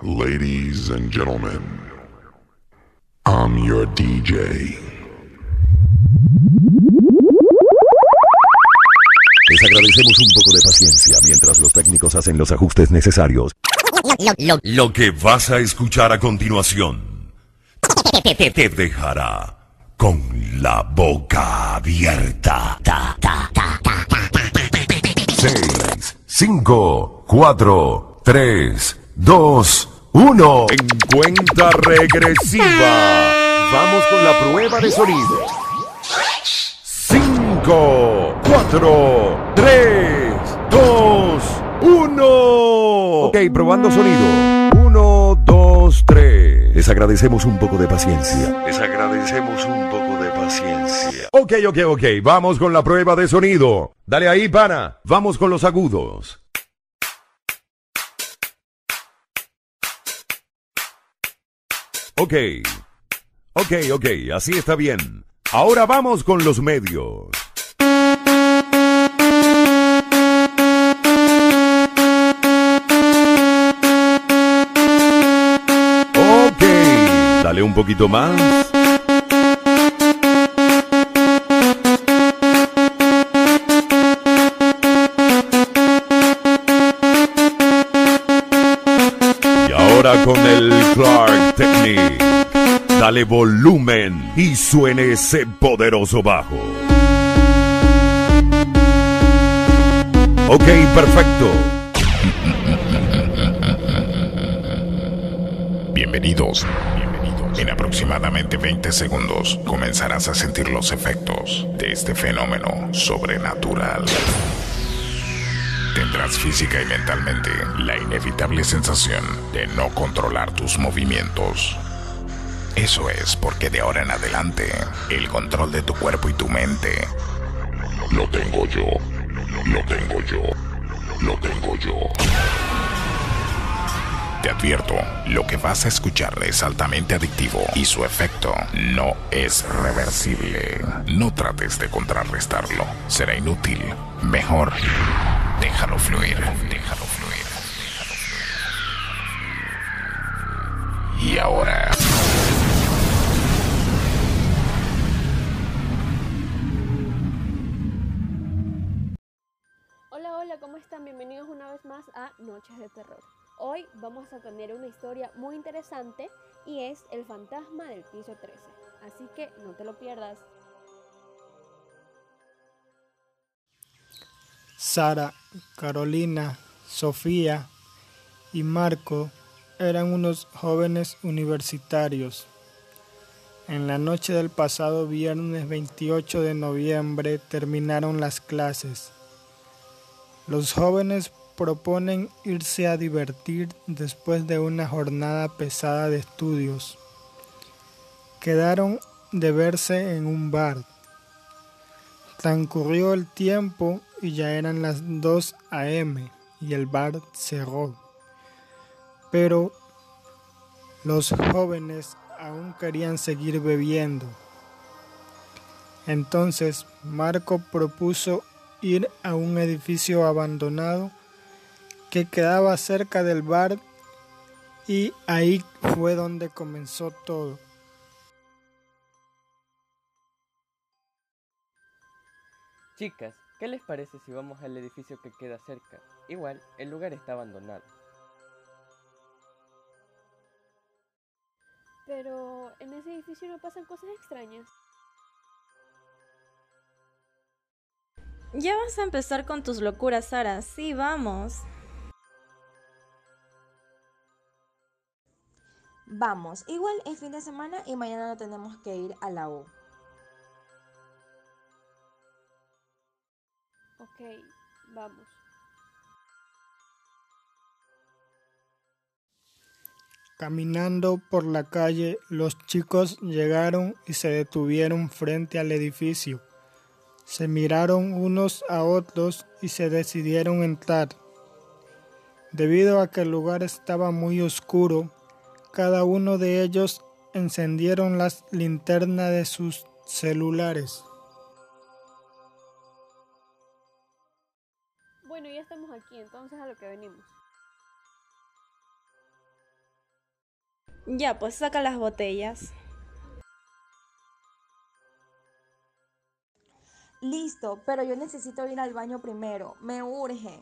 Ladies and gentlemen, I'm your DJ. Les agradecemos un poco de paciencia mientras los técnicos hacen los ajustes necesarios. Lo que vas a escuchar a continuación te, te dejará con la boca abierta. 6, 5, 4, 3, 2, 1. En cuenta regresiva. Vamos con la prueba de sonido. 5, 4, 3, 2, 1. Ok, probando sonido. 1, 2, 3. Les agradecemos un poco de paciencia. Les agradecemos un poco de paciencia. Ok, ok, ok. Vamos con la prueba de sonido. Dale ahí, pana. Vamos con los agudos. Ok. Ok, ok. Así está bien. Ahora vamos con los medios. Ok, dale un poquito más. Dale volumen y suene ese poderoso bajo. Ok, perfecto. Bienvenidos, bienvenidos. En aproximadamente 20 segundos comenzarás a sentir los efectos de este fenómeno sobrenatural. Tendrás física y mentalmente la inevitable sensación de no controlar tus movimientos. Eso es porque de ahora en adelante el control de tu cuerpo y tu mente Lo tengo yo. Lo tengo yo. Lo tengo yo. Te advierto, lo que vas a escuchar es altamente adictivo y su efecto no es reversible. No trates de contrarrestarlo, será inútil. Mejor, déjalo fluir, déjalo fluir. Y ahora... vamos a tener una historia muy interesante y es el fantasma del piso 13. Así que no te lo pierdas. Sara, Carolina, Sofía y Marco eran unos jóvenes universitarios. En la noche del pasado viernes 28 de noviembre terminaron las clases. Los jóvenes proponen irse a divertir después de una jornada pesada de estudios. Quedaron de verse en un bar. Transcurrió el tiempo y ya eran las 2 a.m. y el bar cerró. Pero los jóvenes aún querían seguir bebiendo. Entonces Marco propuso ir a un edificio abandonado que quedaba cerca del bar y ahí fue donde comenzó todo. Chicas, ¿qué les parece si vamos al edificio que queda cerca? Igual, el lugar está abandonado. Pero en ese edificio no pasan cosas extrañas. Ya vas a empezar con tus locuras, Sara. Sí, vamos. Vamos, igual es fin de semana y mañana no tenemos que ir a la U. Ok, vamos. Caminando por la calle, los chicos llegaron y se detuvieron frente al edificio. Se miraron unos a otros y se decidieron entrar. Debido a que el lugar estaba muy oscuro, cada uno de ellos encendieron las linternas de sus celulares. Bueno, ya estamos aquí, entonces a lo que venimos. Ya, pues saca las botellas. Listo, pero yo necesito ir al baño primero. Me urge.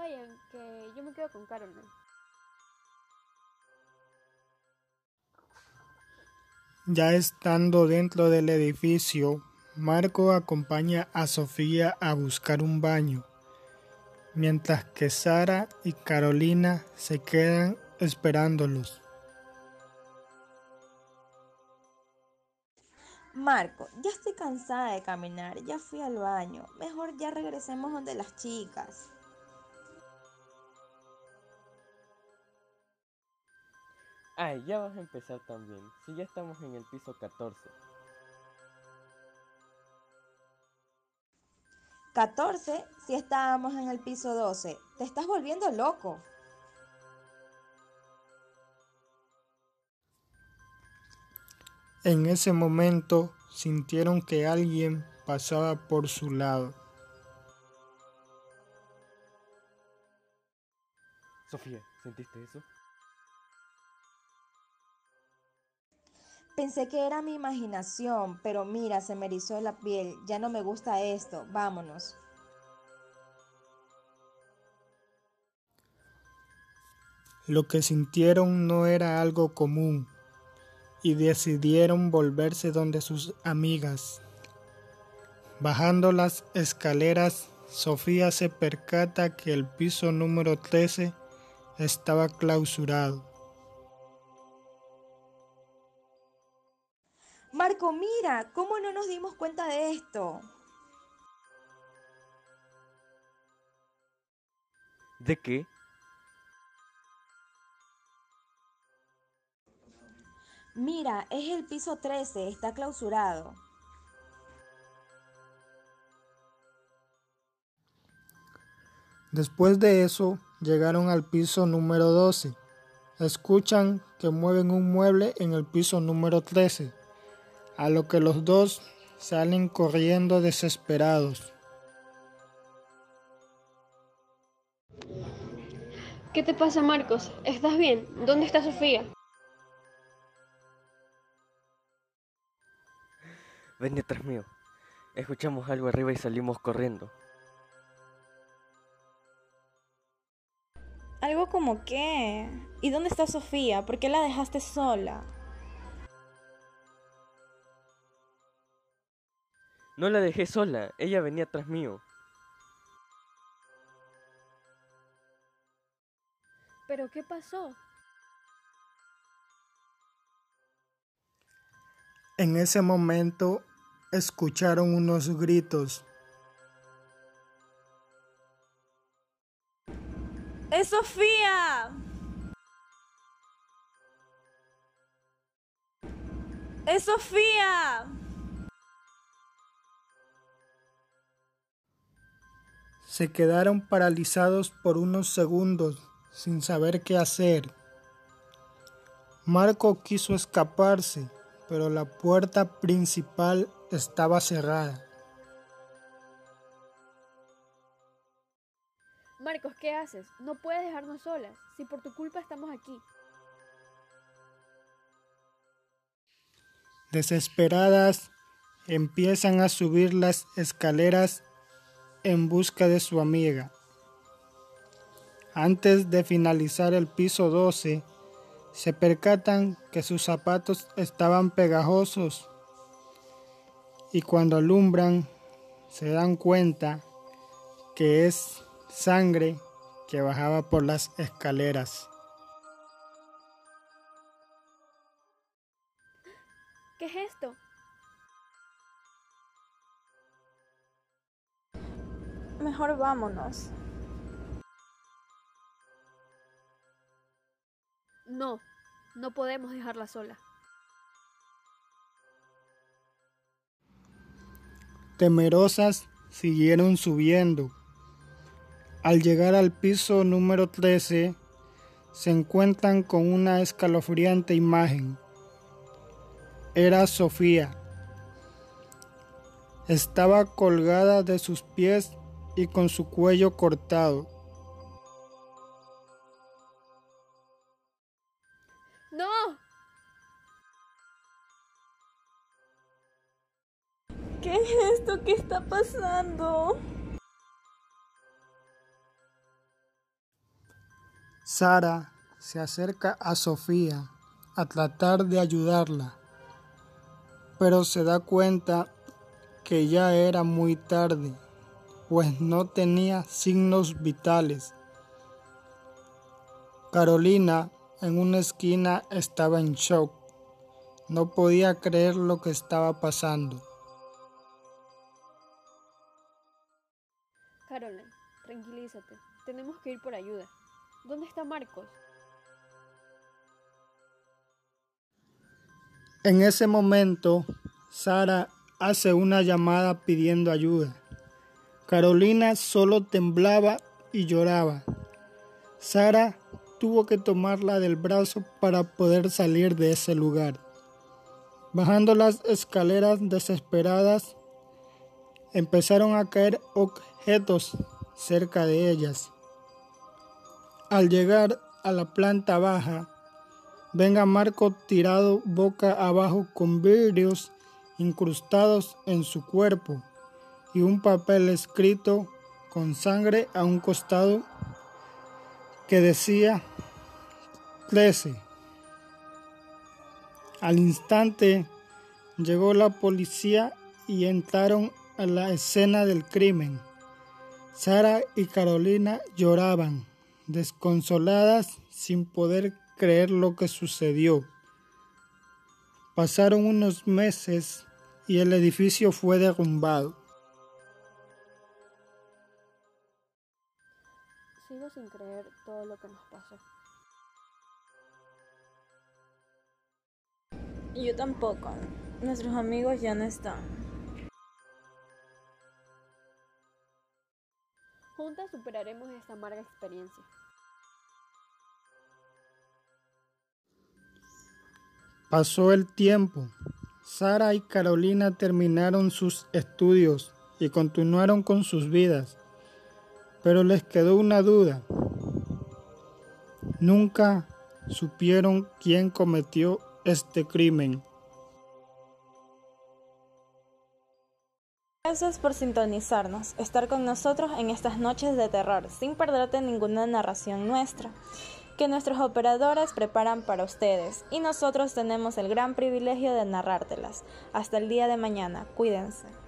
Vayan, que yo me quedo con Carolina. Ya estando dentro del edificio, Marco acompaña a Sofía a buscar un baño, mientras que Sara y Carolina se quedan esperándolos. Marco, ya estoy cansada de caminar, ya fui al baño. Mejor ya regresemos donde las chicas. Ay, ya vas a empezar también, si ya estamos en el piso 14. 14 si estábamos en el piso 12. Te estás volviendo loco. En ese momento sintieron que alguien pasaba por su lado. Sofía, ¿sentiste eso? Pensé que era mi imaginación, pero mira, se me erizó la piel. Ya no me gusta esto. Vámonos. Lo que sintieron no era algo común y decidieron volverse donde sus amigas. Bajando las escaleras, Sofía se percata que el piso número 13 estaba clausurado. Marco, mira, ¿cómo no nos dimos cuenta de esto? ¿De qué? Mira, es el piso 13, está clausurado. Después de eso, llegaron al piso número 12. Escuchan que mueven un mueble en el piso número 13, a lo que los dos salen corriendo desesperados. ¿Qué te pasa, Marcos? ¿Estás bien? ¿Dónde está Sofía? Ven detrás mío. Escuchamos algo arriba y salimos corriendo. ¿Algo como qué? ¿Y dónde está Sofía? ¿Por qué la dejaste sola? No la dejé sola, ella venía tras mío. ¿Pero qué pasó? En ese momento escucharon unos gritos. ¡Es Sofía! ¡Es Sofía! Se quedaron paralizados por unos segundos sin saber qué hacer. Marco quiso escaparse, pero la puerta principal estaba cerrada. Marcos, ¿qué haces? No puedes dejarnos solas. Si por tu culpa estamos aquí. Desesperadas, empiezan a subir las escaleras en busca de su amiga. Antes de finalizar el piso 12, se percatan que sus zapatos estaban pegajosos y cuando alumbran se dan cuenta que es sangre que bajaba por las escaleras. ¿Qué es esto? Mejor vámonos. No, no podemos dejarla sola. Temerosas siguieron subiendo. Al llegar al piso número 13, se encuentran con una escalofriante imagen. Era Sofía. Estaba colgada de sus pies y con su cuello cortado. ¡No! ¿Qué es esto que está pasando? Sara se acerca a Sofía a tratar de ayudarla, pero se da cuenta que ya era muy tarde pues no tenía signos vitales. Carolina en una esquina estaba en shock. No podía creer lo que estaba pasando. Caroline, tranquilízate. Tenemos que ir por ayuda. ¿Dónde está Marcos? En ese momento, Sara hace una llamada pidiendo ayuda. Carolina solo temblaba y lloraba. Sara tuvo que tomarla del brazo para poder salir de ese lugar. Bajando las escaleras desesperadas, empezaron a caer objetos cerca de ellas. Al llegar a la planta baja, ven a Marco tirado boca abajo con vidrios incrustados en su cuerpo y un papel escrito con sangre a un costado que decía 13. Al instante llegó la policía y entraron a la escena del crimen. Sara y Carolina lloraban, desconsoladas sin poder creer lo que sucedió. Pasaron unos meses y el edificio fue derrumbado. Sin creer todo lo que nos pasó. Yo tampoco. Nuestros amigos ya no están. Juntas superaremos esta amarga experiencia. Pasó el tiempo. Sara y Carolina terminaron sus estudios y continuaron con sus vidas. Pero les quedó una duda. Nunca supieron quién cometió este crimen. Gracias por sintonizarnos, estar con nosotros en estas noches de terror, sin perderte ninguna narración nuestra, que nuestros operadores preparan para ustedes y nosotros tenemos el gran privilegio de narrártelas. Hasta el día de mañana, cuídense.